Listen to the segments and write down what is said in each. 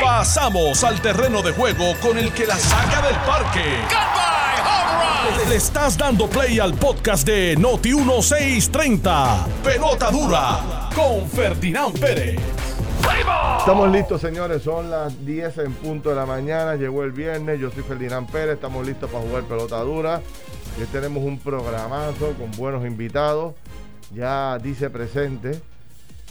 Pasamos al terreno de juego con el que la saca del parque. Le estás dando play al podcast de Noti 1630. Pelota dura con Ferdinand Pérez. Estamos listos, señores. Son las 10 en punto de la mañana. Llegó el viernes. Yo soy Ferdinand Pérez. Estamos listos para jugar pelota dura. Y hoy tenemos un programazo con buenos invitados. Ya dice presente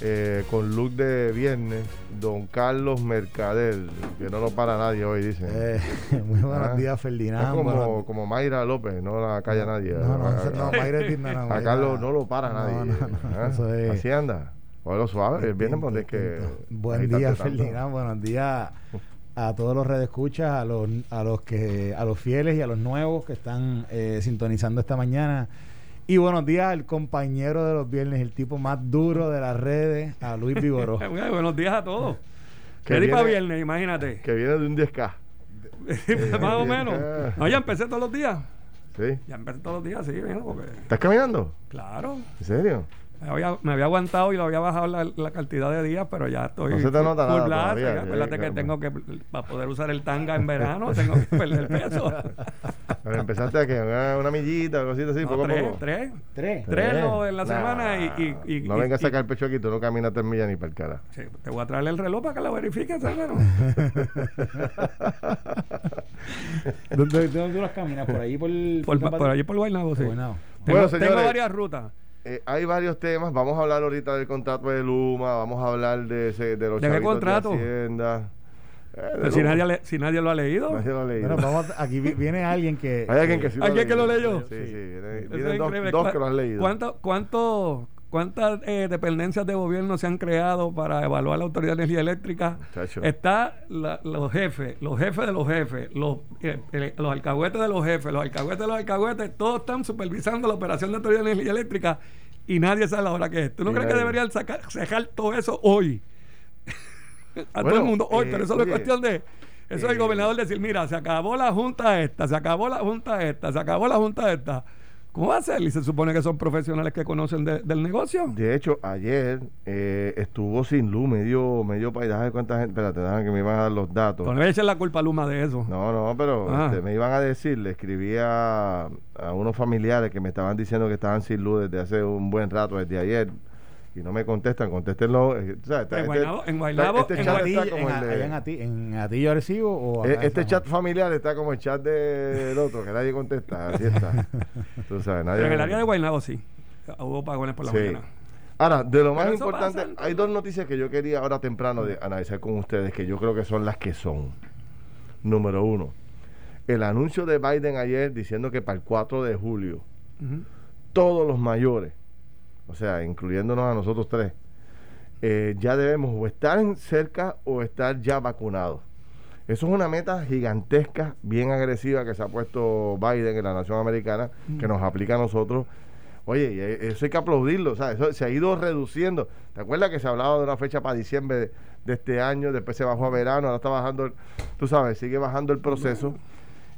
eh, con look de viernes, don Carlos Mercader, que no lo para nadie hoy, dice. Eh, muy buenos Ah, días, Es Ferdinand. como, como Mayra López, no la calla nadie. No, no, a, no, Mayra es digna, no, a Carlos no lo para No, nadie. no, no, ¿ah? eso es- Así anda. Cógelo suave, el viernes donde es que. Buen día, tanto. Ferdinand. Buenos días a todos los redescuchas, a los, a los que, a los fieles y a los nuevos que están eh, sintonizando esta mañana. Y buenos días al compañero de los viernes, el tipo más duro de las redes, a Luis Vigoró. Bueno, buenos días a todos. Para viene- viernes, imagínate. Que viene de un 10K. Más o menos. No, ya empecé todos los días. ¿Sí? Ya empecé todos los días, sí, porque, ¿Estás caminando? claro. ¿En serio? Me había, me había aguantado y lo había bajado la, la cantidad de días, pero ya estoy. No se te nota nada todavía, Acuérdate que claro. tengo que, para poder usar el tanga en verano, tengo que perder peso. Pero empezaste a que una, una millita, cosita así, No, poco a tres, poco. tres. Tres. Tres en la Nah, semana y. y, y no y- vengas a sacar el pecho aquí, tú no caminas tres millas ni para el cara. Sí, te voy a traer el reloj para que lo verifiques, hermano. ¿Dónde, dónde tú las caminas? ¿Por ahí? ¿Por, por, por allí por Guaynabo, sí. Guaynabo. Tengo, Bueno, tengo señores. varias rutas. Eh, hay varios temas. Vamos a hablar ahorita del contrato de Luma. Vamos a hablar de, ese- de los ¿De qué contrato? Hacienda. Eh, Pero si, nadie, le- si nadie lo ha leído. Nadie lo ha leído. Bueno, vamos, a- aquí vi- viene alguien que... Hay alguien que sí ¿Alguien que lo leyó? Sí, sí. viene- Eso Vienen es dos, increíble. dos ¿Cuá- que lo han leído. ¿Cuánto, cuánto, ¿Cuántas eh, dependencias de gobierno se han creado para evaluar la Autoridad de Energía Eléctrica? Muchacho. Está la- los jefes, los jefes de los jefes, los, eh, eh, los alcahuetes de los jefes, los alcahuetes de los alcahuetes, todos están supervisando la operación de la Autoridad de Energía Eléctrica y nadie sabe la hora que es. ¿Tú no Y crees que deberían sacar, sacar todo eso hoy? A todo el mundo hoy, eh, pero eso no es cuestión de... Eso es el eh, gobernador decir, mira, se acabó la junta esta, se acabó la junta esta, se acabó la junta esta. ¿Cómo va a ser? Y se supone que son profesionales que conocen de- del negocio. De hecho, ayer eh, estuvo sin luz, medio, medio paisaje de cuánta gente. Espérate, déjame que me iban a dar los datos. No le echen la culpa a Luma de eso. No, no, pero Ah. este, me iban a decir, le escribí a, a unos familiares que me estaban diciendo que estaban sin luz desde hace un buen rato, desde ayer, y no me contestan, contéstenlo. eh, o sea, está- En este- Guaynabo- en Guaynabo- este en chat Atillo- está como en, el de- allá en, Ati- en Atillo Arecibo o acá en este chat familiar está como el chat del otro, que nadie contesta, así está. Tú sabes, nadie Pero en el área de Guaynabo sí. Hubo pagones por la Sí. mañana. Ahora, de lo más Pero importante, pasa, hay dos noticias que yo quería ahora temprano de analizar con ustedes, que yo creo que son las que son. Número uno, el anuncio de Biden ayer diciendo que para el 4 de julio todos los mayores, o sea, incluyéndonos a nosotros tres, eh, ya debemos o estar en cerca o estar ya vacunados. Eso es una meta gigantesca, bien agresiva que se ha puesto Biden en la nación americana, que nos aplica a nosotros. Oye, e- eso hay que aplaudirlo, o sea, eso se ha ido reduciendo. ¿Te acuerdas que se hablaba de una fecha para diciembre de, de este año, después se bajó a verano, ahora está bajando, el- tú sabes, sigue bajando el proceso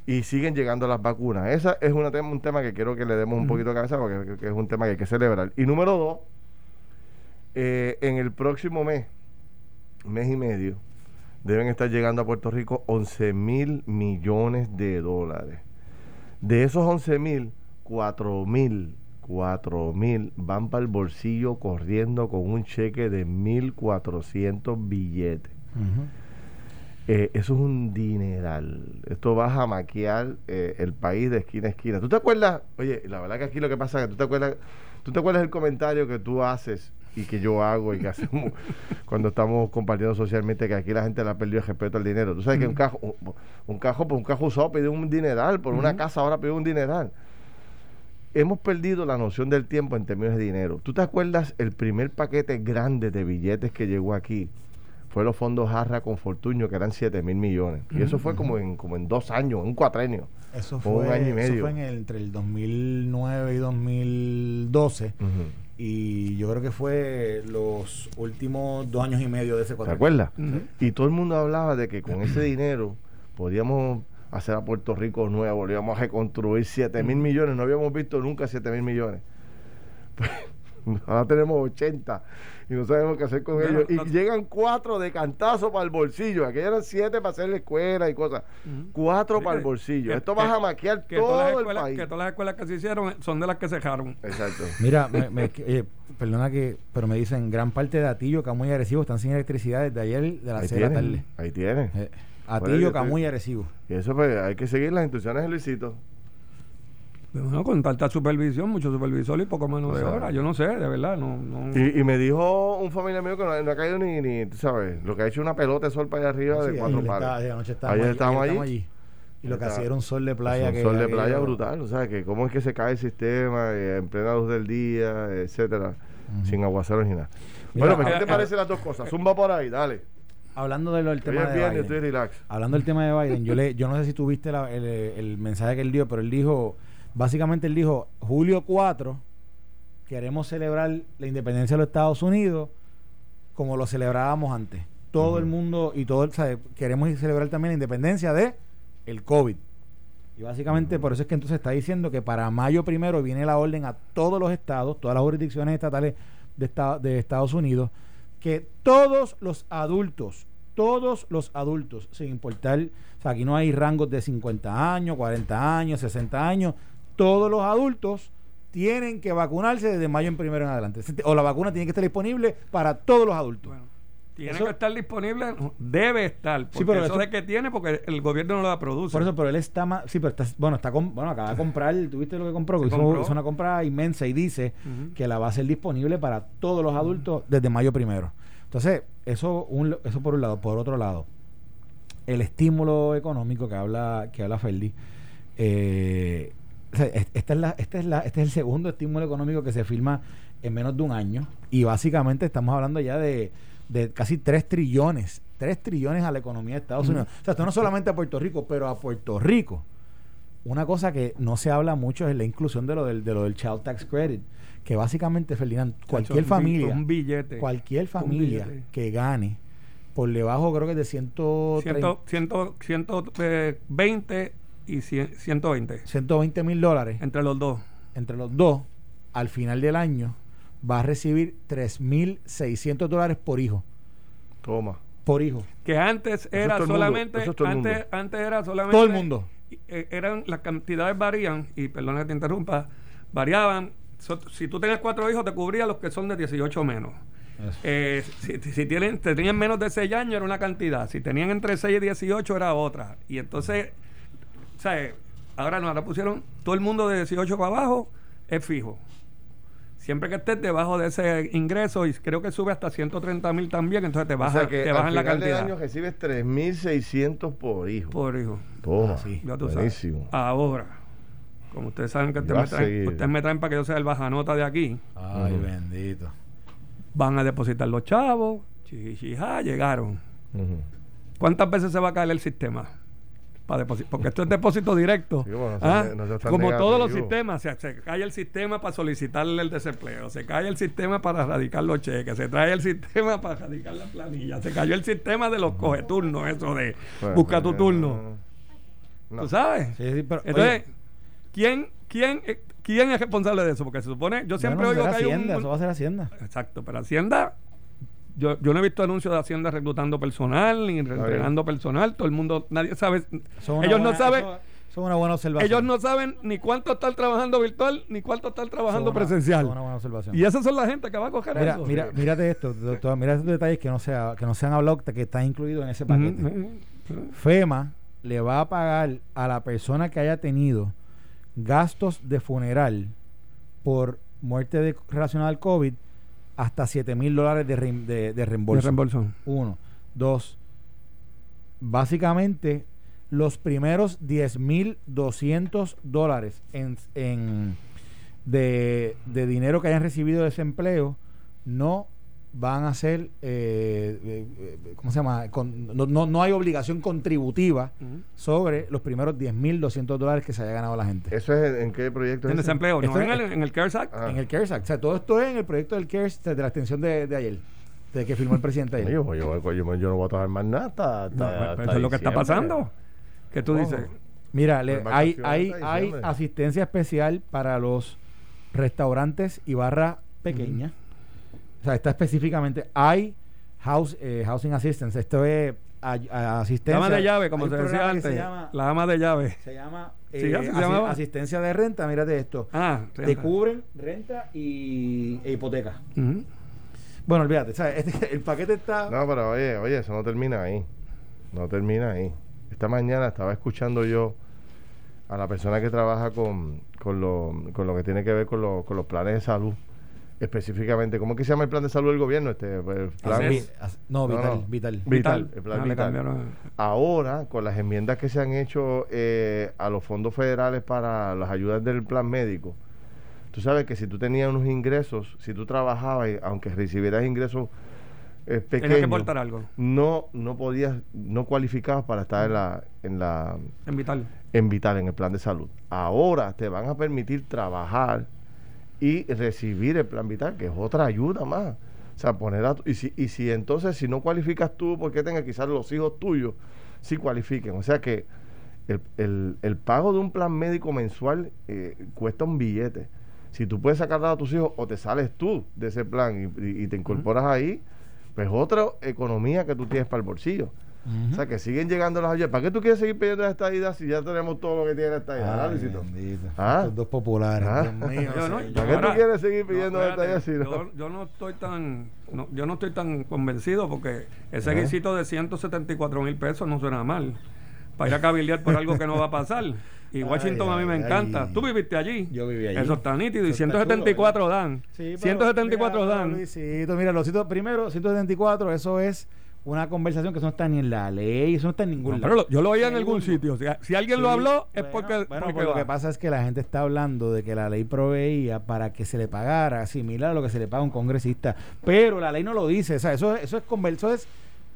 y siguen llegando las vacunas. Ese es tema- un tema que quiero que le demos un poquito de cabeza porque que- que es un tema que hay que celebrar. Y número dos, eh, en el próximo mes, mes y medio, deben estar llegando a Puerto Rico 11 mil millones de dólares. De esos 11 mil, 4 mil, 4 mil van para el bolsillo corriendo con un cheque de 1.400 billetes. Ujú. Eh, eso es un dineral. Esto va a maquiar eh, el país de esquina a esquina. ¿Tú te acuerdas? Oye, la verdad que aquí lo que pasa es que tú te acuerdas, tú te acuerdas el comentario que tú haces y que yo hago y que hacemos cuando estamos compartiendo socialmente que aquí la gente le ha perdido el respeto al dinero. Tú sabes que un cajo, un, un cajo por un cajo usado pide un dineral, por una casa ahora pide un dineral. Hemos perdido la noción del tiempo en términos de dinero. ¿Tú te acuerdas el primer paquete grande de billetes que llegó aquí? Fue los fondos Jarra con Fortuño, que eran 7 mil millones. Y eso fue como en, como en dos años, un cuatrenio. Eso Fue fue, un año y eso medio. fue en el- entre el 2009 y 2012. Ujú. Y yo creo que fue los últimos dos años y medio de ese ¿Te contrato. acuerdas? Y todo el mundo hablaba de que con ese dinero podíamos hacer a Puerto Rico nuevo, le íbamos a reconstruir 7 mil millones. No habíamos visto nunca 7 mil millones. Ahora tenemos 80 y no sabemos qué hacer con ellos. Y llegan cuatro de cantazo para el bolsillo. Aquí eran siete para hacer la escuela y cosas. Cuatro para el bolsillo. Esto va a maquiar todo el país. Que todas las escuelas que se hicieron son de las que se dejaron. Exacto. Mira, me, eh, perdona que, pero me dicen, gran parte de Atillo, Camuy y Arecibo están sin electricidad desde ayer de las 6 de la tarde. Ahí tienen. Eh, Atillo, Camuy y Arecibo. Y eso pues hay que seguir las instrucciones de Luisito. Bueno, con tanta supervisión, mucho supervisor y poco menos de hora. Yo no sé, de verdad. no, no. Y, me dijo un familiar mío que no, ha caído ni, ni, tú sabes, lo que ha hecho una pelota de sol para allá arriba de cuatro palos. Ayer estábamos, allí. Y lo que hacía era un sol de playa. Un sol de playa brutal. O sea, que cómo es que se cae el sistema eh, en plena luz del día, etcétera, sin aguaceros ni nada. bueno, ¿qué te parecen las dos cosas? Zumba por ahí, dale. Hablando del tema de Biden. Estoy relax. Hablando del tema de Biden, yo, le, yo no sé si tuviste el, el mensaje que él dio, pero él dijo Básicamente él dijo, julio 4, queremos celebrar la independencia de los Estados Unidos como lo celebrábamos antes. Todo el mundo y todo, el, queremos celebrar también la independencia de el COVID. Y básicamente por eso es que entonces está diciendo que para mayo primero viene la orden a todos los estados, todas las jurisdicciones estatales de, de Estados Unidos, que todos los adultos, todos los adultos, sin importar, o sea, aquí no hay rangos de 50 años, 40 años, 60 años, todos los adultos tienen que vacunarse desde mayo en primero en adelante. O la vacuna tiene que estar disponible para todos los adultos. tiene que estar disponible, debe estar. Porque sí, pero eso, de que tiene, porque el gobierno no lo produce. Por eso, pero él está más. Sí, pero está, bueno, está bueno, acaba de comprar, tuviste lo que compró, hizo, una compra inmensa y dice que la va a ser disponible para todos los adultos desde mayo primero. Entonces, eso, un, eso por un lado. Por otro lado, el estímulo económico que habla, que habla Ferdi, eh, esta es la, esta es la, este es el segundo estímulo económico que se firma en menos de un año y básicamente estamos hablando ya de, casi 3 trillones, 3 trillones a la economía de Estados Unidos. O sea, esto no solamente a Puerto Rico, pero a Puerto Rico. Una cosa que no se habla mucho es la inclusión de lo del, de lo del Child Tax Credit, que básicamente, Ferdinand, cualquier familia, un billete, cualquier familia que gane por debajo creo que de 130, 120 y 120. 120 mil dólares. Entre los dos. Entre los dos, al final del año, va a recibir 3.600 dólares por hijo. Toma. Por hijo. Que antes era solamente. Antes, antes era solamente. Todo el mundo. Eh, eran, las cantidades varían, y perdona que te interrumpa, variaban. si tú tenías cuatro hijos, te cubría los que son de 18 menos. Eh, si, si, tienen, tenían menos de 6 años era una cantidad, si tenían entre 6 y 18 era otra. Y entonces sea, ahora no, ahora pusieron todo el mundo de 18 para abajo es fijo. Siempre que estés debajo de ese ingreso, y creo que sube hasta 130 mil también, entonces te baja, te bajan la cantidad. De año recibes 3.600 por hijo. Por hijo. Toma, sí. buenísimo. Ahora, como ustedes saben que ustedes me, traen, ustedes me traen para que yo sea el bajanota de aquí. Ay, bendito. Van a depositar los chavos, chichija, llegaron. ¿Cuántas veces se va a caer el sistema? Porque esto es depósito directo. ¿ah? Como todos los sistemas, se, cae el sistema para solicitarle el desempleo, se cae el sistema para radicar los cheques, se trae el sistema para radicar la planilla, se cayó el sistema de los cogeturnos, eso de busca tu turno. ¿Tú sabes? Entonces, ¿quién, quién, eh, ¿quién es responsable de eso? Porque se supone, yo siempre oigo que hay Hacienda, eso va a ser Hacienda. Exacto, pero Hacienda yo, yo no he visto anuncios de Hacienda reclutando personal ni entrenando personal. Todo el mundo, nadie sabe. Ellos no saben. Son una buena observación. Ellos no saben ni cuánto están trabajando virtual ni cuánto están trabajando presencial. Una buena observación. Y esas son la gente que va a coger mira, eso. Mira, mírate esto, doctor. Mira estos detalles que no, sea, que no se han hablado, que están incluidos en ese paquete. FEMA le va a pagar a la persona que haya tenido gastos de funeral por muerte de, relacionada al COVID hasta 7 mil dólares de, de, reembolso. reembolso. Uno. Dos. Básicamente, los primeros 10 mil 200 dólares en, en de, de dinero que hayan recibido de desempleo no van a ser, eh, ¿cómo se llama? no, no, no, hay obligación contributiva sobre los primeros 10.200 dólares que se haya ganado la gente. ¿Eso es en, qué proyecto? En desempleo, no, en, el, en el CARES Act. Ah. En el CARES Act. O sea, todo esto es en el proyecto del CARES de la extensión de, de ayer, de que firmó el presidente ayer. yo, yo, yo, no voy a trabajar más nada. eso es lo que está pasando. ¿Qué tú dices? Mira, hay, hay, hay asistencia especial para los restaurantes y barras pequeñas. O sea, está específicamente, hay house, eh, housing assistance, esto es asistencia. La ama de llave, como se decía antes. la ama de llave. Se llama eh, asistencia de renta, mírate esto. Ah, Te cubren renta y e hipoteca. Bueno, olvídate, ¿sabes? Este, el paquete está... No, pero oye, oye, eso no termina ahí. No termina ahí. Esta mañana estaba escuchando yo a la persona que trabaja con, con, lo, con lo que tiene que ver con, lo, con los planes de salud específicamente, ¿cómo que se llama el plan de salud del gobierno? Este, no, vital, vital, vital. El plan vital. Ahora, con las enmiendas que se han hecho eh, a los fondos federales para las ayudas del plan médico, tú sabes que si tú tenías unos ingresos, si tú trabajabas, aunque recibieras ingresos eh, pequeños, que aportar algo. no, no podías, no cualificabas para estar en la, en la, en vital, en vital, en el plan de salud. Ahora te van a permitir trabajar y recibir el plan vital, que es otra ayuda más. O sea, poner a y si, y si entonces si no cualificas tú, porque tenga quizás los hijos tuyos sí cualifiquen. O sea que el, el, pago de un plan médico mensual eh, cuesta un billete. Si tú puedes sacar a tus hijos o te sales tú de ese plan y, te incorporas ahí, pues otra economía que tú tienes para el bolsillo. O sea, que siguen llegando las ayudas. ¿Para qué tú quieres seguir pidiendo esta estadidad si ya tenemos todo lo que tiene esta idea? ¿Ah? dos populares. ¿Ah? ¿Para qué tú quieres seguir pidiendo esta idea si no? Yo, no estoy tan yo no estoy tan convencido porque ese guisito de 174 mil pesos no suena mal para ir a cabildear por algo que no va a pasar. Y Washington a mí me encanta. Tú viviste allí. Yo viví allí. Eso está nítido. y 174 dan. Sí, 174 dan. Luisito, mira, los primero, 174, eso es una conversación que eso no está ni en la ley, eso no está en ningún lado. Pero yo lo oía en algún sitio. Si, alguien lo habló, es porque. Bueno, pues lo que pasa es que la gente está hablando de que la ley proveía para que se le pagara similar a lo que se le paga a un congresista. Pero la ley no lo dice. O sea, eso, eso es, eso es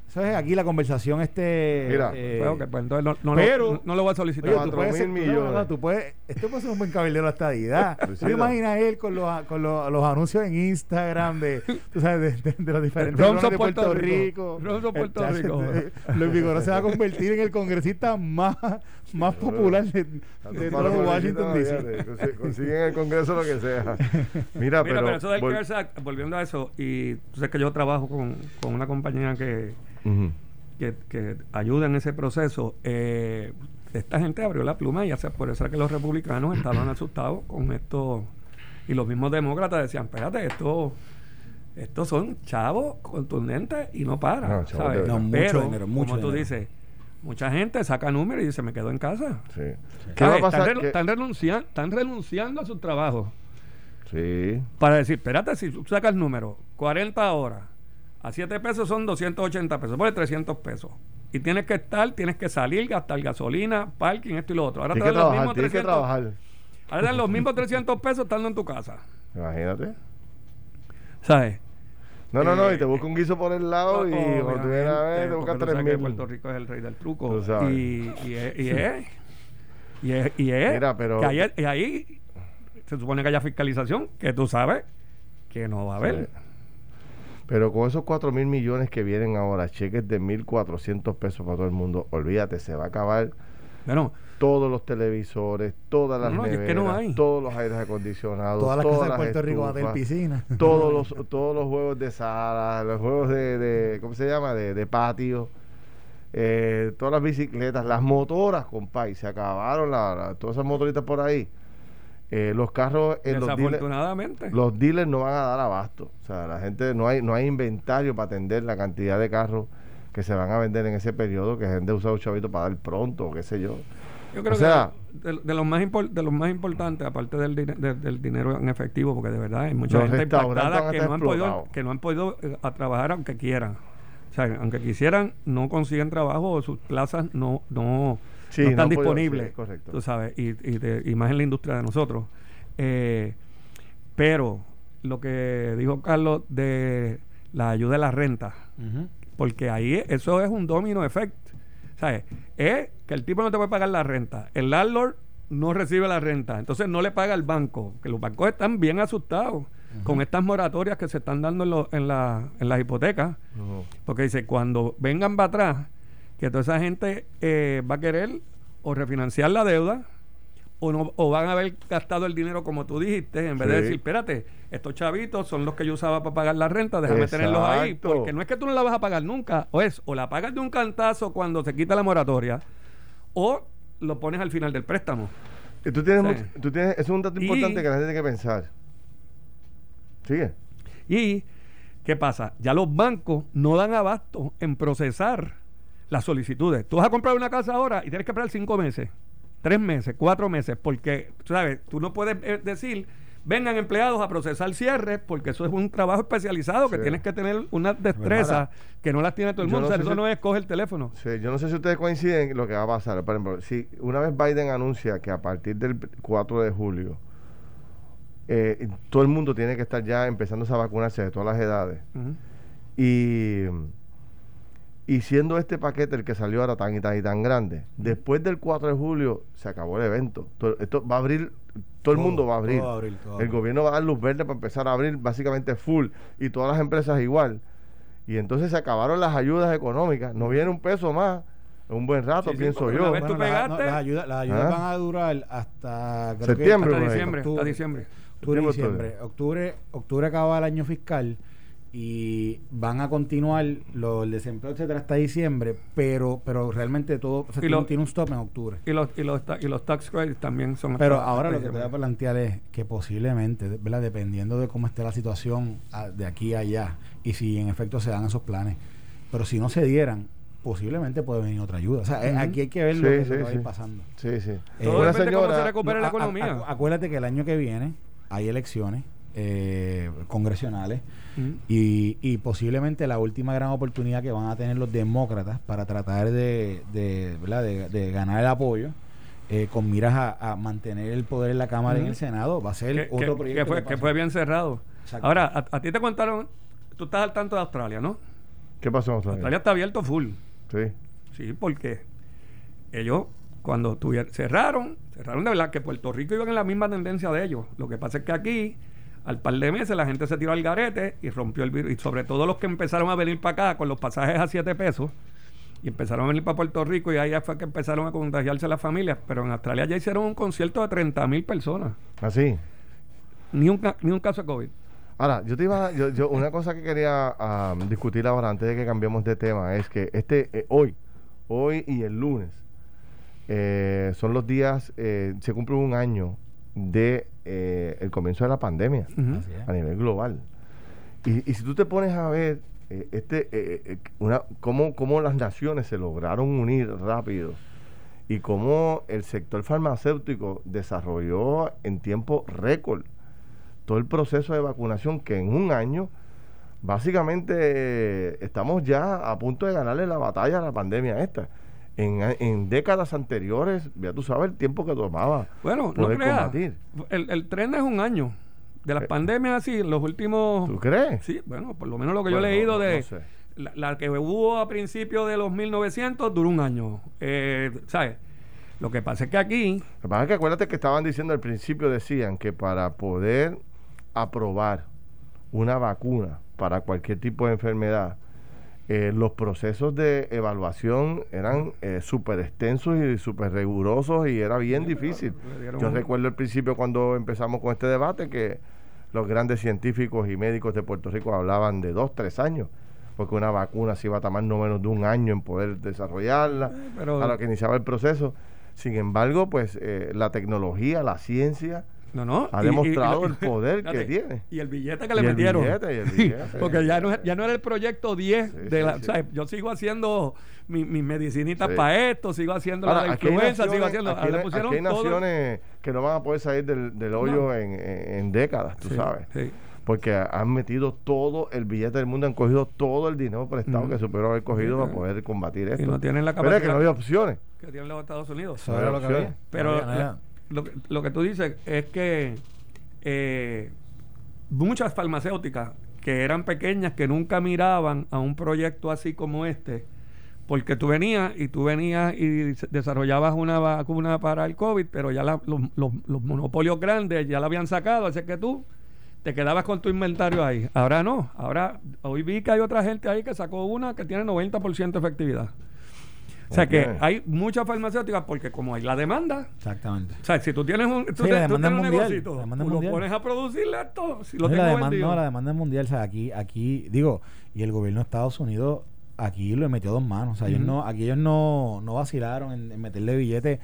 eso es aquí la conversación este Mira, eh, pues entonces no, no, pero, no, lo voy a solicitar. Oye, tú puedes millones. No, tú puedes, esto puede ser un buen cabildero hasta edad. ¿Tú te imaginas él con los, con los, los, anuncios en Instagram de, tú sabes, de, de, los diferentes Ronzo de Puerto, Rico? Ronzo Puerto Rico. Luis Vigoró se va a convertir en el congresista más, más popular de, de todo Washington DC. Consiguen en el Congreso lo que sea. Mira, pero, pero eso del volviendo a eso, y tú sabes que yo trabajo con, con una compañía que que, que ayuda en ese proceso, eh, esta gente abrió la pluma y hace, por eso que los republicanos estaban asustados con esto. Y los mismos demócratas decían, espérate, esto estos son chavos contundentes y no paran. No, Pero, como tú dices, mucha gente saca números y dice, me quedo en casa. ¿Qué va a pasar? Están, renunciando, están renunciando a su trabajo. Sí. Para decir, espérate, si tú sacas el número, 40 horas, a 7 pesos son 280 pesos, por 300 pesos. Y tienes que estar, tienes que salir, gastar gasolina, parking, esto y lo otro. Ahora te dan los mismos 300. Ahora dan los mismos 300 pesos estando en tu casa. Imagínate. ¿Sabes? No, no, no, y te busca un guiso por el lado y por primera vez te busca 3 mil. Puerto Rico es el rey del truco. Y, y, es, y es. Y es. Y es. Mira, pero. y ahí se supone que haya fiscalización, que tú sabes que no va a haber. Pero con esos 4 mil millones que vienen ahora, cheques de 1.400 pesos para todo el mundo, olvídate, se va a acabar bueno, todos los televisores, todas las neveras, todos los aires acondicionados, todas las casas de Puerto Rico de piscina, todos los, todos los juegos de sala, los juegos de, de ¿cómo se llama? De, de patio, eh, todas las bicicletas, las motoras, compadre, se acabaron la, todas esas motoritas por ahí eh, los carros en los dealers, los dealers no van a dar abasto. O sea, la gente no hay no hay inventario para atender la cantidad de carros que se van a vender en ese periodo que gente usa un chavito para dar pronto, qué sé yo. Yo creo que de, los más de los más importantes, aparte del, del dinero en efectivo, porque de verdad hay mucha gente que no, han podido, que no han podido eh, a trabajar aunque quieran. O sea, aunque quisieran, no consiguen trabajo o sus plazas no, no, no están disponibles. Tú sabes, y, y, más en la industria de nosotros. Eh, pero lo que dijo Carlos de la ayuda de la renta, porque ahí eso es un domino effect. ¿Sabes? Es que el tipo no te puede pagar la renta. El landlord no recibe la renta. Entonces no le paga al banco. Que los bancos están bien asustados con estas moratorias que se están dando en, en, la, en las hipotecas. Porque dice, cuando vengan para atrás, que toda esa gente eh, va a querer o refinanciar la deuda o, no, o van a haber gastado el dinero como tú dijiste, en vez de decir, espérate, estos chavitos son los que yo usaba para pagar la renta, déjame tenerlos ahí, porque no es que tú no la vas a pagar nunca, o es, o la pagas de un cantazo cuando se quita la moratoria, o lo pones al final del préstamo. Y tú tienes, tú tienes, eso es un dato importante que la gente tiene que pensar. Sigue. Y, ¿qué pasa? Ya los bancos no dan abasto en procesar las solicitudes. Tú vas a comprar una casa ahora y tienes que esperar cinco meses tres meses, cuatro meses, porque, ¿sabes? Tú no puedes eh, decir, vengan empleados a procesar cierres, porque eso es un trabajo especializado que tienes que tener una destreza que no las tiene todo el mundo. eso no es coger el teléfono. Sí, yo no sé si ustedes coinciden en lo que va a pasar. Por ejemplo, si una vez Biden anuncia que a partir del 4 de julio eh, todo el mundo tiene que estar ya empezando a vacunarse de todas las edades. Y y siendo este paquete el que salió ahora tan y tan y tan grande, después del 4 de julio se acabó el evento. esto va a abrir, todo el mundo va a abrir. el gobierno va a dar luz verde para empezar a abrir básicamente full y todas las empresas igual. Y entonces se acabaron las ayudas económicas. No viene un peso más. Un buen rato, pienso yo. las ayudas, ¿Ah? van a durar hasta septiembre. hasta diciembre. Octubre, diciembre. Octubre, octubre, octubre acaba el año fiscal y van a continuar lo, el desempleo etcétera hasta diciembre pero pero realmente todo se tiene, un stop en octubre y los y los, y los tax credits también son pero ahora lo que te voy a plantear es que posiblemente ¿verdad? dependiendo de cómo esté la situación ah, de aquí a allá y si en efecto se dan esos planes pero si no se dieran posiblemente puede venir otra ayuda. O sea, eh, aquí hay que ver lo que, va a ir pasando. Sí, sí. Eh, Todo cómo se recupera la economía. acuérdate que el año que viene hay elecciones eh, congresionales y, y, posiblemente la última gran oportunidad que van a tener los demócratas para tratar de, de, de, ganar el apoyo eh, con miras a, mantener el poder en la Cámara y en el Senado va a ser otro proyecto. Que fue, bien cerrado. Ahora, a, ti te contaron, tú estás al tanto de Australia, ¿no? ¿Qué pasó en Australia? Australia está abierto full. Sí. Sí, porque ellos cuando tuvieron, cerraron, cerraron de verdad que Puerto Rico iba en la misma tendencia de ellos. Lo que pasa es que aquí al par de meses la gente se tiró al garete y rompió el virus. Y sobre todo los que empezaron a venir para acá con los pasajes a 7 pesos y empezaron a venir para Puerto Rico y ahí fue que empezaron a contagiarse las familias. Pero en Australia ya hicieron un concierto de 30 mil personas. ¿Así? ¿Ah, ni un, ni un caso de COVID. Ahora, yo te iba, yo, yo una cosa que quería discutir ahora antes de que cambiemos de tema es que este eh, hoy, hoy y el lunes eh, son los días, eh, se cumple un año de eh, el comienzo de la pandemia a nivel global. Y, si tú te pones a ver eh, este eh, una cómo, cómo las naciones se lograron unir rápido y cómo el sector farmacéutico desarrolló en tiempo récord todo el proceso de vacunación que en un año básicamente estamos ya a punto de ganarle la batalla a la pandemia esta en, décadas anteriores, ya tú sabes el tiempo que tomaba bueno, poder no combatir. El, el tren es un año. De las eh, pandemias así, los últimos... ¿Tú crees? Sí, bueno, por lo menos lo que yo he leído de... la, que hubo a principios de los 1900 duró un año. Eh, ¿Sabes? Lo que pasa es que aquí... Lo que pasa es que acuérdate que estaban diciendo al principio, decían que para poder aprobar una vacuna para cualquier tipo de enfermedad, eh, los procesos de evaluación eran eh, súper extensos y súper rigurosos y era bien difícil. Yo recuerdo al principio cuando empezamos con este debate que los grandes científicos y médicos de Puerto Rico hablaban de dos, tres años, porque una vacuna se iba a tomar no menos de un año en poder desarrollarla, Pero, a lo que iniciaba el proceso. Sin embargo, pues eh, la tecnología, la ciencia, no, no. Ha demostrado el poder que tiene. Y el billete que le metieron. Porque ya no, ya no era el proyecto 10 de la, yo sigo haciendo mis mi medicinitas para esto, sigo haciendo la influenza, sigo haciendo. Aquí, hay naciones que no van a poder salir del, del hoyo en, en, décadas, tú sabes. Porque han metido todo el billete del mundo, han cogido todo el dinero prestado que superó haber cogido para poder combatir esto. Y no tienen la capacidad. Pero es que no había opciones. Que tienen los Estados Unidos. Pero lo, lo que tú dices es que eh, muchas farmacéuticas que eran pequeñas, que nunca miraban a un proyecto así como este, porque tú venías y tú venías y desarrollabas una vacuna para el COVID, pero ya los, los, monopolios grandes ya la habían sacado, así que tú te quedabas con tu inventario ahí. Ahora no, ahora hoy vi que hay otra gente ahí que sacó una que tiene 90% de efectividad. O sea que hay muchas farmacéuticas porque como hay la demanda. Exactamente. O sea, si tú tienes un, tú, la demanda un negocio, tú lo pones a producirle esto. Si lo la, demanda, no, la demanda es mundial. O sea, aquí, aquí, digo, y el gobierno de Estados Unidos aquí lo metió dos manos. O sea, ellos no, aquí ellos no, no vacilaron en, meterle billetes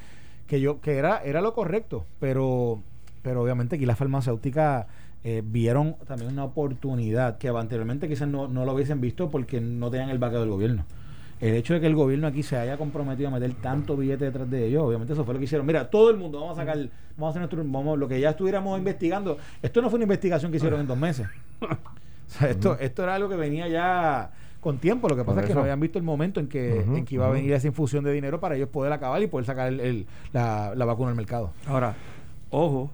que yo, que era, era lo correcto, pero, pero obviamente aquí las farmacéuticas eh, vieron también una oportunidad que anteriormente quizás no, no lo hubiesen visto porque no tenían el vaqueo del gobierno el hecho de que el gobierno aquí se haya comprometido a meter tanto billete detrás de ellos, obviamente eso fue lo que hicieron. Mira, todo el mundo, vamos a sacar, vamos a hacer nuestro, vamos, lo que ya estuviéramos investigando. Esto no fue una investigación que hicieron en dos meses. esto, esto era algo que venía ya con tiempo. Lo que pasa es que no habían visto el momento en que, en que iba a venir esa infusión de dinero para ellos poder acabar y poder sacar el, la, la vacuna al mercado. Ahora, ojo,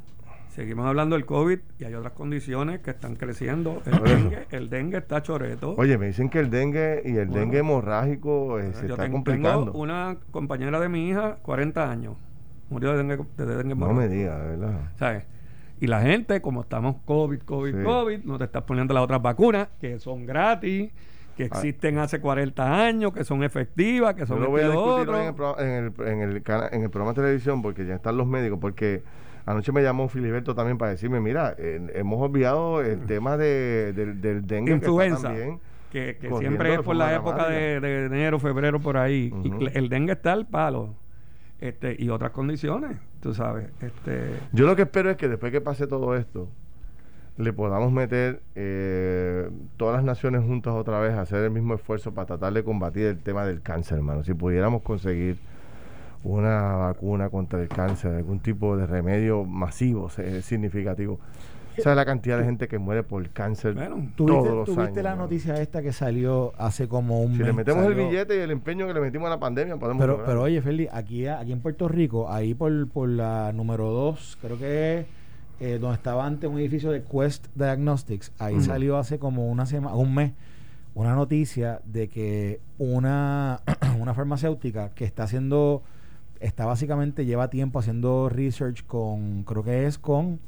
Seguimos hablando del COVID y hay otras condiciones que están creciendo. El dengue, el dengue está choreto. Oye, me dicen que el dengue y el dengue hemorrágico eh, se está complicando. Tengo una compañera de mi hija, 40 años, murió de dengue, de dengue hemorrágico. No me digas, ¿verdad? ¿Sabes? Y la gente, como estamos COVID, COVID, COVID, no te estás poniendo las otras vacunas que son gratis que ah. existen hace 40 años, que son efectivas, que son... Yo lo voy a discutir en el, en, el, en el programa de televisión porque ya están los médicos, porque Anoche me llamó Filiberto también para decirme, mira, hemos olvidado el tema de, del dengue. Influenza. Que, que, siempre es por la época de, enero, febrero, por ahí. Y el dengue está al palo. Este, y otras condiciones, tú sabes. Este, Yo lo que espero es que después que pase todo esto, le podamos meter eh, todas las naciones juntas otra vez a hacer el mismo esfuerzo para tratar de combatir el tema del cáncer, hermano. Si pudiéramos conseguir una vacuna contra el cáncer, algún tipo de remedio masivo, significativo. Esa es la cantidad de gente que muere por cáncer todos los ¿tú viste la noticia esta que salió hace como un si le metemos el billete y el empeño que le metimos a la pandemia, podemos Pero, pero oye, Feli, aquí, aquí en Puerto Rico, ahí por, por la número 2, creo que es eh, donde estaba antes un edificio de Quest Diagnostics, ahí salió hace como una semana, un mes, una noticia de que una, una farmacéutica que está haciendo está básicamente, lleva tiempo haciendo research con, creo que es con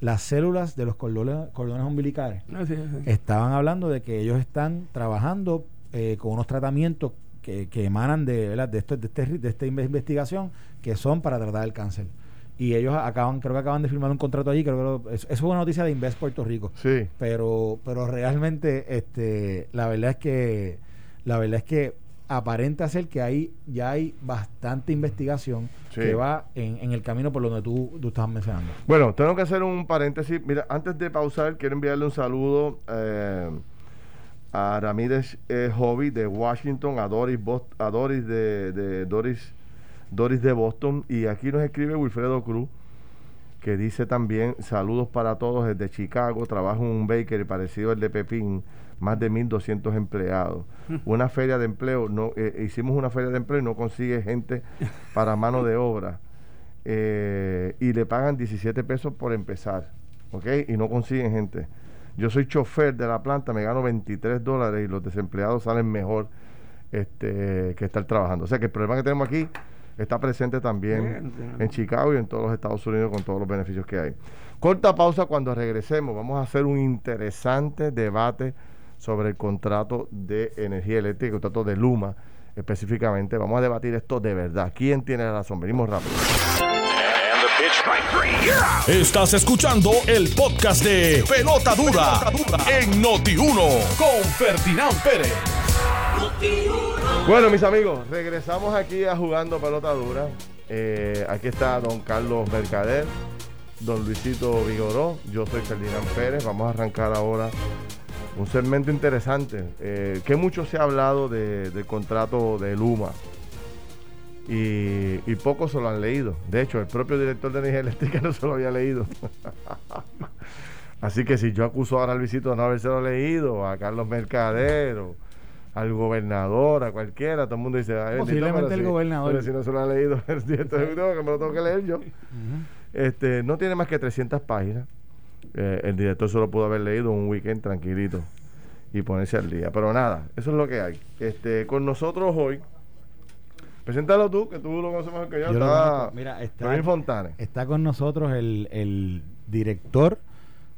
las células de los cordones, umbilicales. Ah, Estaban hablando de que ellos están trabajando eh, con unos tratamientos que, que emanan de, de, esto, de, este, de esta investigación que son para tratar el cáncer. Y ellos acaban, creo que acaban de firmar un contrato allí, creo que eso, es una noticia de Invest Puerto Rico. Sí. Pero, pero realmente, este, la verdad es que, la verdad es que aparenta ser que ahí ya hay bastante investigación que va en, el camino por donde tú, tú estás mencionando. Bueno, tengo que hacer un paréntesis. Mira, antes de pausar, quiero enviarle un saludo eh, a Ramírez eh, Hobby de Washington, a Doris, a Doris de, Doris, Doris de Boston, y aquí nos escribe Wilfredo Cruz que dice también saludos para todos desde Chicago, trabajo en un bakery parecido al de Pepín más de 1.200 empleados. Una feria de empleo, no eh, hicimos una feria de empleo y no consigue gente para mano de obra. Eh, y le pagan 17 pesos por empezar, ¿ok? Y no consiguen gente. Yo soy chofer de la planta, me gano 23 dólares y los desempleados salen mejor este, que estar trabajando. O sea que el problema que tenemos aquí está presente también en Chicago y en todos los Estados Unidos con todos los beneficios que hay. Corta pausa cuando regresemos. Vamos a hacer un interesante debate sobre el contrato de energía eléctrica, el contrato de Luma específicamente. Vamos a debatir esto de verdad. ¿Quién tiene la razón? Venimos rápido. Estás escuchando el podcast de Pelota Dura, en Noti1 con Ferdinand Pérez. Bueno, mis amigos, regresamos aquí a Jugando Pelota Dura. Eh, aquí está don Carlos Mercader, don Luisito Vigoró, yo soy Ferdinand Pérez. Vamos a arrancar ahora un segmento interesante, eh, que mucho se ha hablado del contrato de Luma y, y pocos se lo han leído. De hecho, el propio director de energía eléctrica no se lo había leído. Así que si yo acuso ahora al visito de no haberse lo leído, a Carlos Mercadero, al gobernador, a cualquiera, todo el mundo dice, posiblemente el gobernador. Pero si no se lo ha leído el director ejecutivo, que me lo tengo que leer yo. este, no tiene más que 300 páginas. Eh, el director solo pudo haber leído un weekend tranquilito y ponerse al día. Pero nada, eso es lo que hay. Este, con nosotros hoy, preséntalo tú, que tú lo conoces mejor que yo. está, Mira, está, está con nosotros el, el director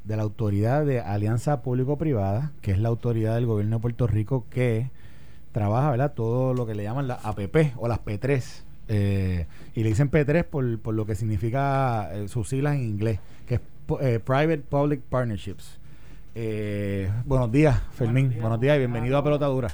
de la autoridad de Alianza Público-Privada, que es la autoridad del gobierno de Puerto Rico que trabaja, ¿verdad? Todo lo que le llaman la APP o las P3. Eh, y le dicen P3 por, por lo que significa eh, sus siglas en inglés, que es eh, Private Public Partnerships. buenos días, Fermín. Buenos días, y bienvenido a Pelotadura.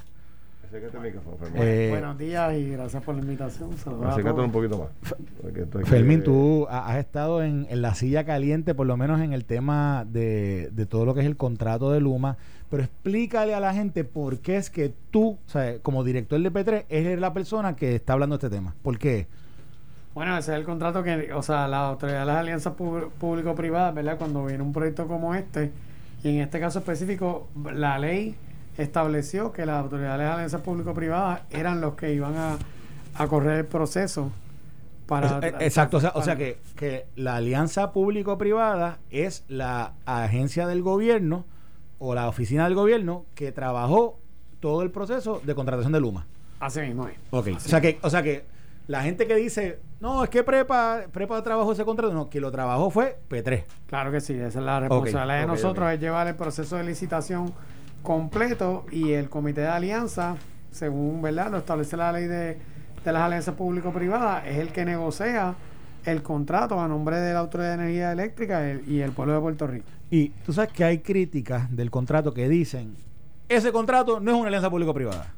Eh, Buenos días y gracias por la invitación. Acércate un poquito más. Fermín, tú has estado en, la silla caliente, por lo menos en el tema de, todo lo que es el contrato de Luma, pero explícale a la gente por qué es que tú, como director de P3, eres la persona que está hablando de este tema. ¿Por qué? Bueno, ese es el contrato que, o sea, la autoridad de las alianzas público-privadas, ¿verdad? Cuando viene un proyecto como este, y en este caso específico, la ley estableció que las autoridades de alianzas público-privadas eran los que iban a, correr el proceso para... Eh, exacto, o sea, o sea que, que la alianza público-privada es la agencia del gobierno o la oficina del gobierno que trabajó todo el proceso de contratación de Luma. Así mismo es. Ok, o sea que, o sea que la gente que dice, no, es que Prepa, Prepa trabajó ese contrato, no, que lo trabajó fue P3. Claro que sí, esa es la responsabilidad de nosotros, es llevar el proceso de licitación completo y el comité de alianza, según verdad lo establece la ley de, las alianzas público-privadas, es el que negocia el contrato a nombre de la Autoridad de Energía Eléctrica y el pueblo de Puerto Rico. Y tú sabes que hay críticas del contrato que dicen, ese contrato no es una alianza público-privada.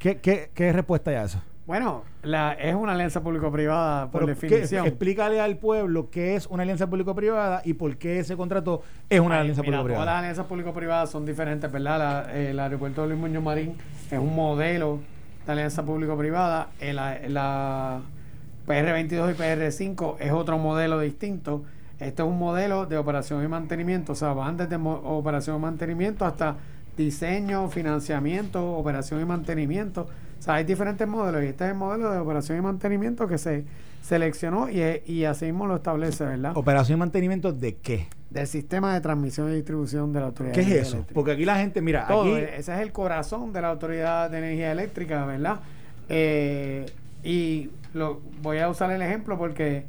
¿Qué, qué, qué respuesta hay a eso? Bueno, la, es una alianza público-privada por definición. explícale al pueblo qué es una alianza público-privada y por qué ese contrato es una alianza público-privada. Todas las alianzas público-privadas son diferentes, ¿verdad? el aeropuerto de Luis Muñoz Marín es un modelo de alianza público-privada. La, PR22 y PR5 es otro modelo distinto. Este es un modelo de operación y mantenimiento, o sea, van desde operación y mantenimiento hasta diseño, financiamiento, operación y mantenimiento. O sea, hay diferentes modelos y este es el modelo de operación y mantenimiento que se seleccionó y, y así mismo lo establece, ¿verdad? ¿Operación y mantenimiento de qué? Del sistema de transmisión y distribución de la Autoridad ¿Qué es eso? Porque aquí la gente, mira, aquí... Ese es el corazón de la Autoridad de Energía Eléctrica, ¿verdad? Eh, y lo, voy a usar el ejemplo porque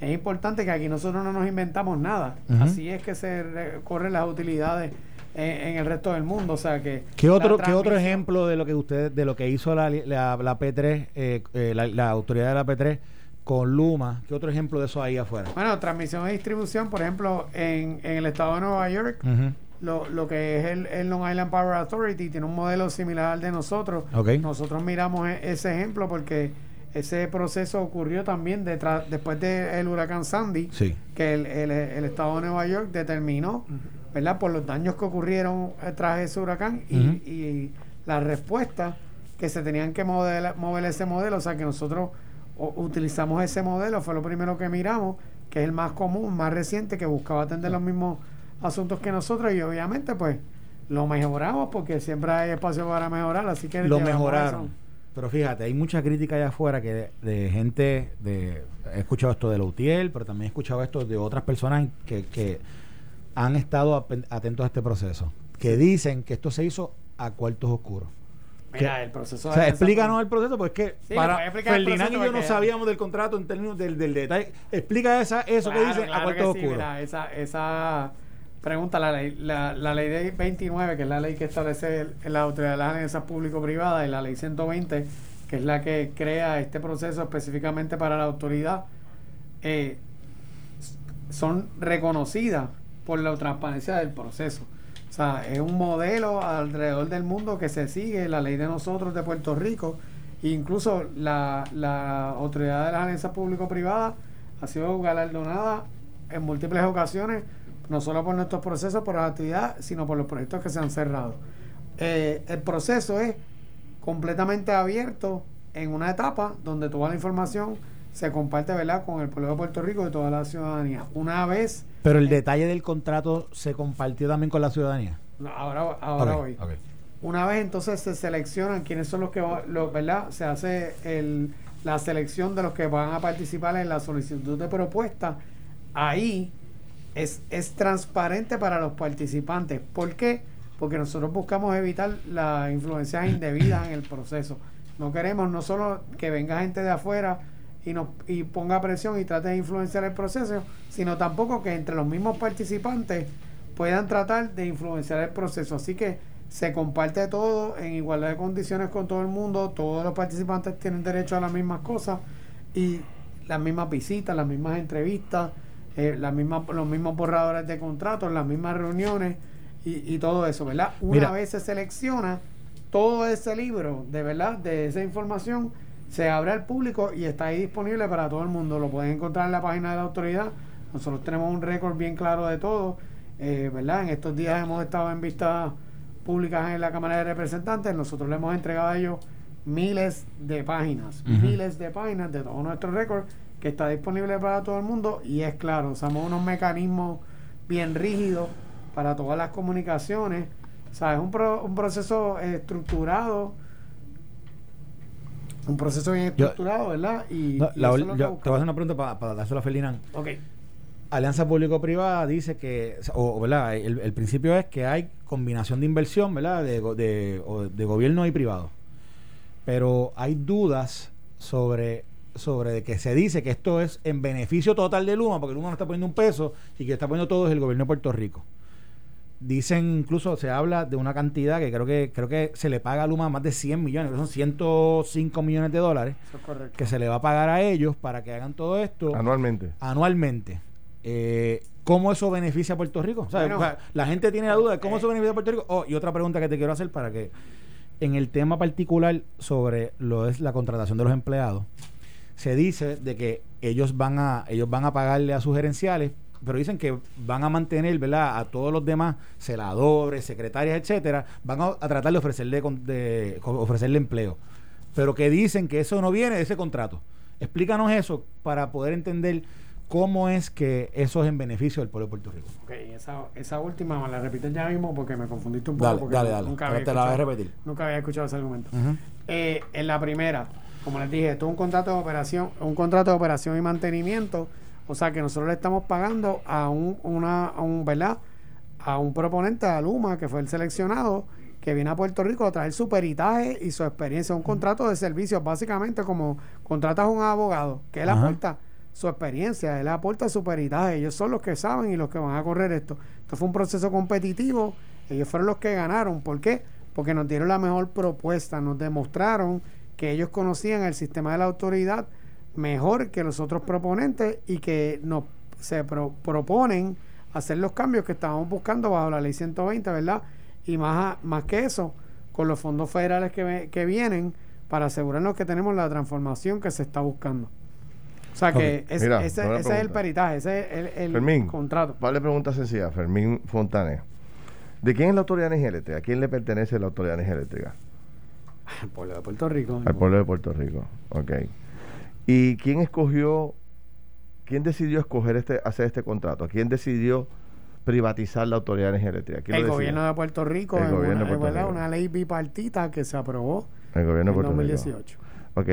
es importante que aquí nosotros no nos inventamos nada. Así es que se corren las utilidades en, el resto del mundo. O sea que. ¿Qué otro, ¿qué otro ejemplo de lo que usted, de lo que hizo la, la, la P3, eh, eh, la, autoridad de la P3 con Luma? ¿Qué otro ejemplo de eso ahí afuera? Bueno, transmisión y distribución, por ejemplo, en, en el estado de Nueva York. Lo, lo, que es el, el, Long Island Power Authority tiene un modelo similar al de nosotros. Nosotros miramos e, ese ejemplo porque ese proceso ocurrió también detrás, después del huracán Sandy, que el, el, el, estado de Nueva York determinó ¿verdad? Por los daños que ocurrieron tras ese huracán y, y la respuesta que se tenían que mover ese modelo, o sea que nosotros utilizamos ese modelo, fue lo primero que miramos, que es el más común, más reciente, que buscaba atender los mismos asuntos que nosotros y obviamente pues lo mejoramos porque siempre hay espacio para mejorar, así que lo mejoraron. Pero fíjate, hay mucha crítica allá afuera que de, gente, de he escuchado esto de Lautiel, pero también he escuchado esto de otras personas que, que han estado atentos a este proceso, que dicen que esto se hizo a cuartos oscuros. Mira, el proceso. O sea, explícanos el proceso, porque es que para Ferdinand y yo no sabíamos del contrato en términos del, detalle. Explica esa, eso que dice a cuartos oscuros. Mira, esa, esa pregunta, la ley, la, la ley de 29, que es la ley que establece la autoridad de las alianzas público-privadas, y la ley 120, que es la que crea este proceso específicamente para la autoridad, eh, son reconocidas por la transparencia del proceso. O sea, es un modelo alrededor del mundo que se sigue, la ley de nosotros de Puerto Rico, incluso la, la Autoridad de las Alianzas Público-Privadas ha sido galardonada en múltiples ocasiones, no solo por nuestros procesos, por la actividad, sino por los proyectos que se han cerrado. Eh, el proceso es completamente abierto en una etapa donde toda la información se comparte ¿verdad? con el pueblo de Puerto Rico y toda la ciudadanía. Una vez... Pero el detalle del contrato se compartió también con la ciudadanía. ahora ahora hoy. Una vez entonces se seleccionan quiénes son los que, los, ¿verdad? Se hace el, la selección de los que van a participar en la solicitud de propuesta. Ahí es, es transparente para los participantes. ¿Por qué? Porque nosotros buscamos evitar las influencias indebidas en el proceso. No queremos no solo que venga gente de afuera, y, nos, y ponga presión y trate de influenciar el proceso, sino tampoco que entre los mismos participantes puedan tratar de influenciar el proceso. Así que se comparte todo en igualdad de condiciones con todo el mundo, todos los participantes tienen derecho a las mismas cosas y las mismas visitas, las mismas entrevistas, eh, las mismas, los mismos borradores de contratos, las mismas reuniones y, todo eso, ¿verdad? Una vez se selecciona todo ese libro, de verdad, de esa información, se abre al público y está ahí disponible para todo el mundo. Lo pueden encontrar en la página de la autoridad. Nosotros tenemos un récord bien claro de todo, eh, ¿verdad? En estos días hemos estado en vistas públicas en la Cámara de Representantes. Nosotros le hemos entregado a ellos miles de páginas, miles de páginas de todo nuestro récord que está disponible para todo el mundo y es claro, usamos unos mecanismos bien rígidos para todas las comunicaciones. O sea, es un, un proceso estructurado, un proceso bien estructurado, ¿verdad? Y, te voy a hacer una pregunta para, para dárselo a Ferdinand. Ok. Alianza Público-Privada dice que, o, ¿verdad? El, principio es que hay combinación de inversión, ¿verdad? De, de, de gobierno y privado. Pero hay dudas sobre sobre que se dice que esto es en beneficio total de Luma, porque Luma no está poniendo un peso y que está poniendo todo es el gobierno de Puerto Rico. Dicen, incluso se habla de una cantidad que creo que creo que se le paga a Luma más de 100 millones, que son 105 millones de dólares, que se le va a pagar a ellos para que hagan todo esto. Anualmente. Anualmente. Eh, ¿Cómo eso beneficia a Puerto Rico? la gente tiene la duda de cómo eso beneficia a Puerto Rico. Oh, y otra pregunta que te quiero hacer para que en el tema particular sobre lo es la contratación de los empleados, se dice de que ellos van a ellos van a pagarle a sus gerenciales, pero dicen que van a mantener, ¿verdad? A todos los demás celadores, secretarias, etcétera, van a, tratar de ofrecerle de ofrecerle empleo. Pero que dicen que eso no viene de ese contrato. Explícanos eso para poder entender ¿Cómo es que eso es en beneficio del pueblo de Puerto Rico? Ok, esa, esa última me la repites ya mismo porque me confundiste un poco. Dale, porque dale, dale. Nunca había te la voy a repetir. Nunca había escuchado ese argumento. Eh, en la primera, como les dije, esto es un contrato de operación, un contrato de operación y mantenimiento. O sea que nosotros le estamos pagando a un, una, a un, ¿verdad? A un proponente, a Luma, que fue el seleccionado, que viene a Puerto Rico a traer su peritaje y su experiencia. Un contrato de servicios, básicamente como contratas a un abogado, que es la puerta su experiencia, él aporta su peritaje, ellos son los que saben y los que van a correr esto. Esto fue un proceso competitivo, ellos fueron los que ganaron. ¿Por qué? Porque nos dieron la mejor propuesta, nos demostraron que ellos conocían el sistema de la autoridad mejor que los otros proponentes y que nos se proponen hacer los cambios que estábamos buscando bajo la ley 120, ¿verdad? Y más, más que eso, con los fondos federales que, que vienen para asegurarnos que tenemos la transformación que se está buscando. O sea que ese, es el peritaje, ese es el, el contrato. Vale, pregunta sencilla, Fermín Fontané. ¿De quién es la autoridad eléctrica? ¿A quién le pertenece la autoridad eléctrica? Al pueblo de Puerto Rico. Al pueblo de Puerto Rico, ok. ¿Y quién escogió, quién decidió escoger este, hacer este contrato? ¿Quién decidió privatizar la autoridad de energía eléctrica? el gobierno de Puerto Rico, el gobierno una, de Puerto Rico. una ley bipartita que se aprobó el gobierno de en 2018. Ok.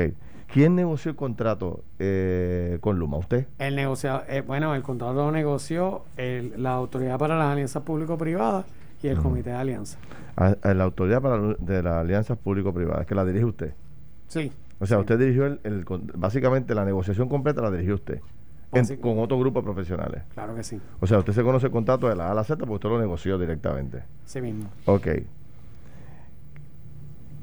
¿Quién negoció el contrato eh, con Luma? ¿Usted? El negocio, eh, bueno, el contrato lo negoció la Autoridad para las Alianzas Público-Privadas y el Comité de Alianza. Ah, eh, la Autoridad para de las Alianzas Público-Privadas, que la dirige usted. Sí. O sea, usted dirigió el, básicamente la negociación completa la dirigió usted. con otro grupo de profesionales. Claro que sí. O sea, usted se conoce el contrato de la A a la Z porque usted lo negoció directamente. Sí mismo. Ok.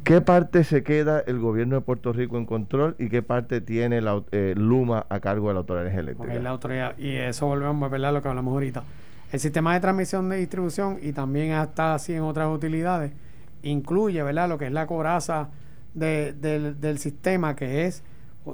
¿Qué parte se queda el gobierno de Puerto Rico en control y qué parte tiene la eh, Luma a cargo de la autoridad eléctrica? la autoridad, y eso volvemos a ver lo que hablamos ahorita. El sistema de transmisión de distribución y también hasta así en otras utilidades incluye ¿verdad? lo que es la coraza del sistema, que es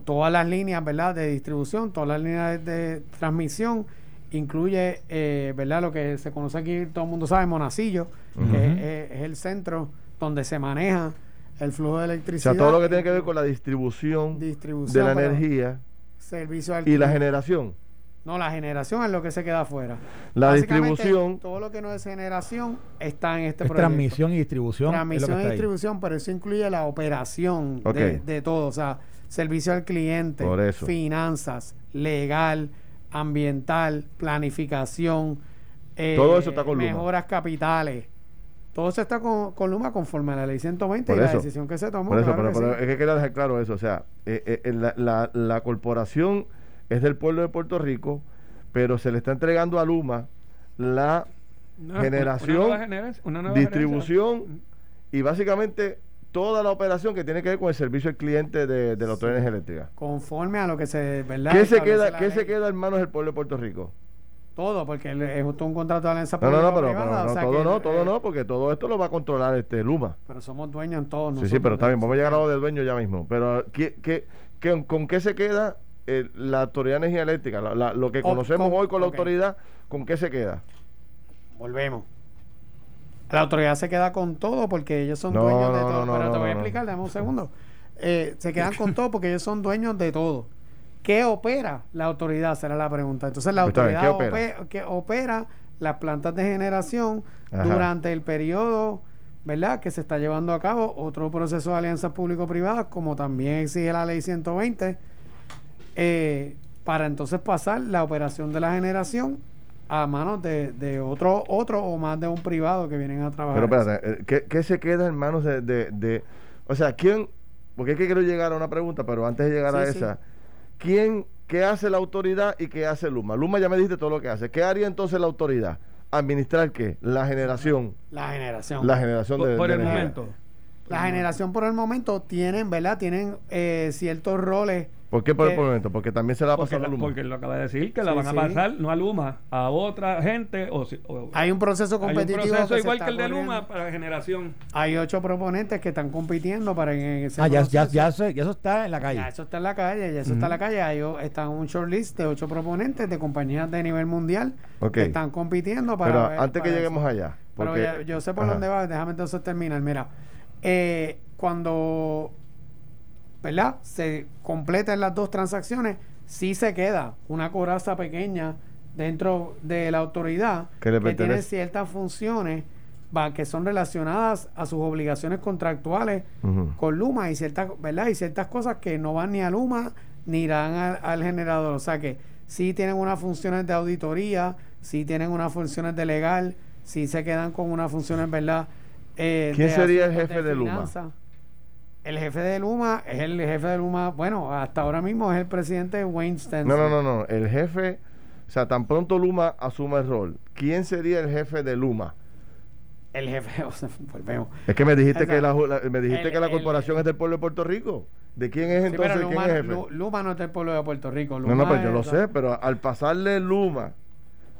todas las líneas ¿verdad? de distribución, todas las líneas de, transmisión, incluye eh, ¿verdad? lo que se conoce aquí, todo el mundo sabe, Monacillo, que es el centro donde se maneja el flujo de electricidad. O sea, todo lo que tiene que ver con la distribución, de la energía servicio y la generación. No, la generación es lo que se queda afuera. La distribución. Todo lo que no es generación está en este es Transmisión y distribución. Transmisión y distribución, pero eso incluye la operación de, todo. O sea, servicio al cliente, finanzas, legal, ambiental, planificación. todo eso está con Mejoras capitales todo se está con, Luma conforme a la ley 120 y la decisión que se tomó. Por eso, pero, es que quiero dejar claro eso. O sea, eh, eh, la, la, corporación es del pueblo de Puerto Rico, pero se le está entregando a Luma la generación, distribución y básicamente toda la operación que tiene que ver con el servicio al cliente de, de la autoridad eléctrica. Conforme a lo que se, ¿verdad? ¿Qué se queda, ¿qué se queda en manos del pueblo de Puerto Rico? Todo, porque es justo un contrato de alianza no, no, no, pero, todo no, todo no, porque todo esto lo va a controlar este Luma. Pero somos dueños en todos. Sí, sí, pero está bien, vamos a llegar a lo del dueño ya mismo. Pero ¿qué, qué, qué, ¿con qué se queda eh, la Autoridad de Energía Eléctrica? lo que conocemos hoy con la autoridad, ¿con qué se queda? Volvemos la autoridad se queda con todo porque ellos son dueños de todo. Pero te voy a explicar, dame un segundo. Eh, se quedan con todo porque ellos son dueños de todo. ¿Qué opera la autoridad? Será la pregunta. Entonces, la autoridad opera? opera las plantas de generación durante el periodo ¿verdad? que se está llevando a cabo otro proceso de alianzas público-privadas, como también exige la ley 120, eh, para entonces pasar la operación de la generación a manos de, de otro otro o más de un privado que vienen a trabajar. Pero espérate, eh, ¿qué, se queda en manos de, de, O sea, ¿quién...? Porque es que quiero llegar a una pregunta, pero antes de llegar a esa, ¿quién, qué hace la autoridad y qué hace Luma? Luma ya me dijiste todo lo que hace. ¿Qué haría entonces la autoridad? ¿Administrar qué? La generación. La generación. La generación de, por, el momento. La generación por el momento tienen, ¿verdad? Tienen eh, ciertos roles ¿Por qué por el momento? Porque también se la va a pasar a Luma. Porque lo acaba de decir, que la van a pasar no a Luma, a otra gente. O, hay un proceso competitivo. Hay un proceso igual que el de Luma para generación. Hay ocho proponentes que están compitiendo para en ese Ah, ya, ya, ya, eso, ya, eso, está en la calle. Ya eso está en la calle, ya eso está en la calle. Hay, están un shortlist de ocho proponentes de compañías de nivel mundial que están compitiendo para. Pero antes que lleguemos allá. Pero yo sé por dónde va, déjame entonces terminar. Mira, eh, cuando ¿verdad? Se completan las dos transacciones, sí se queda una coraza pequeña dentro de la autoridad que, tiene ciertas funciones que son relacionadas a sus obligaciones contractuales con Luma y ciertas, ¿verdad? Y ciertas cosas que no van ni a Luma ni irán al, generador. O sea que sí tienen unas funciones de auditoría, sí tienen unas funciones de legal, sí se quedan con unas funciones, ¿verdad? Eh, ¿Quién sería el jefe de, Luma? El jefe de Luma es el jefe de Luma, bueno, hasta ahora mismo es el presidente Wayne Stenson. No, no, no, no, el jefe, o sea, tan pronto Luma asuma el rol, ¿quién sería el jefe de Luma? El jefe, o sea, volvemos. Es que me dijiste que la, me dijiste que la corporación es del pueblo de Puerto Rico. ¿De quién es entonces? Luma, ¿quién es jefe? Luma no es del pueblo de Puerto Rico. no, no, pues yo lo sé, pero al pasarle Luma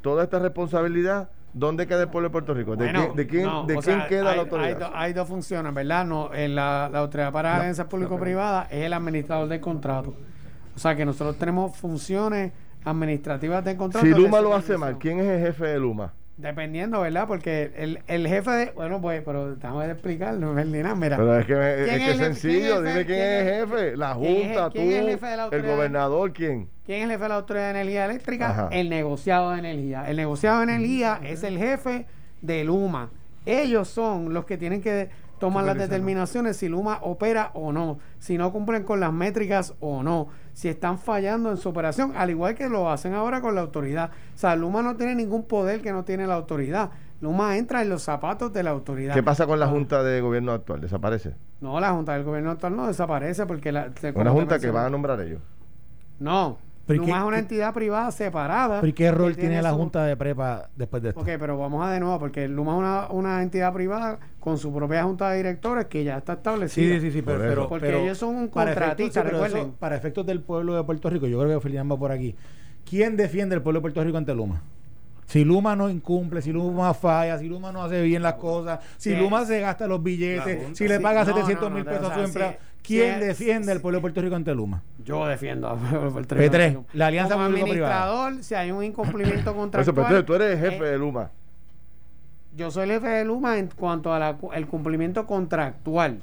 toda esta responsabilidad, ¿Dónde queda el pueblo de Puerto Rico? ¿De, quién, de quién queda la autoridad? Hay, dos funciones, ¿verdad? No, en la, la autoridad para alianzas público-privadas es el administrador del contrato. O sea que nosotros tenemos funciones administrativas del contrato. Si Luma lo hace mal, ¿quién es el jefe de Luma? Dependiendo, ¿verdad? Porque el, el jefe de. Bueno, pues, pero déjame explicar, no es Mira. Pero es que, es, que es sencillo, dime quién es el jefe. La Junta, tú, el, gobernador, ¿quién? ¿Quién es el jefe de la Autoridad de Energía Eléctrica? El negociado de energía. El negociado de energía es el jefe de Luma. Ellos son los que tienen que tomar las determinaciones si Luma opera o no, si no cumplen con las métricas o no si están fallando en su operación, al igual que lo hacen ahora con la autoridad. O sea, Luma no tiene ningún poder que no tiene la autoridad. Luma entra en los zapatos de la autoridad. ¿Qué pasa con la Junta de Gobierno actual? ¿Desaparece? No, la Junta del Gobierno actual no desaparece porque la... Una Junta que van a nombrar ellos. No, Luma es una entidad privada separada. ¿Y qué rol tiene, la Junta de Prepa después de esto? Ok, pero vamos a de nuevo, porque Luma es una, una entidad privada con su propia Junta de Directores que ya está establecida. Sí, sí, sí, pero, porque ellos son un contratista, recuerden. para efectos del pueblo de Puerto Rico, yo creo que Felipe va por aquí. ¿Quién defiende el pueblo de Puerto Rico ante Luma? Si Luma no incumple, si Luma falla, si Luma no hace bien las cosas, si Luma se gasta los billetes, si le paga 700 mil pesos a su empresa, ¿quién defiende el pueblo de Puerto Rico ante Luma? Yo defiendo al pueblo de Puerto Rico. P3, la alianza Como administrador, si hay un incumplimiento contractual. Eso, tú eres el jefe eh, de Luma. Yo soy el jefe de Luma en cuanto al cumplimiento contractual.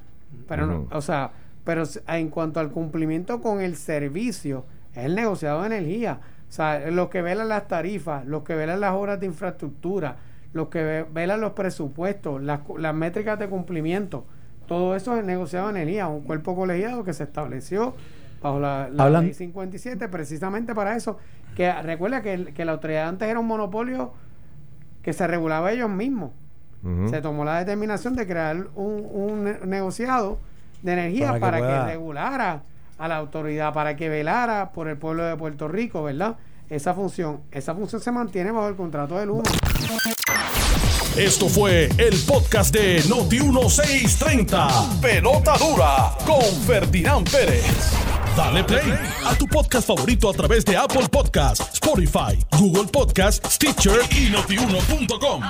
Pero no, o sea, pero en cuanto al cumplimiento con el servicio, es el negociado de energía. O sea, los que velan las tarifas, los que velan las obras de infraestructura, los que velan los presupuestos, las, métricas de cumplimiento, todo eso es el negociado de energía, un cuerpo colegiado que se estableció bajo la, ley 57 precisamente para eso. Que recuerda que, la autoridad antes era un monopolio que se regulaba ellos mismos. Se tomó la determinación de crear un, negociado de energía para, que regulara a la autoridad para que velara por el pueblo de Puerto Rico, ¿verdad? Esa función, esa función se mantiene bajo el contrato de Luma. Esto fue el podcast de Noti1630. Pelota dura con Ferdinand Pérez. Dale play a tu podcast favorito a través de Apple Podcasts, Spotify, Google Podcasts, Stitcher y notiuno.com.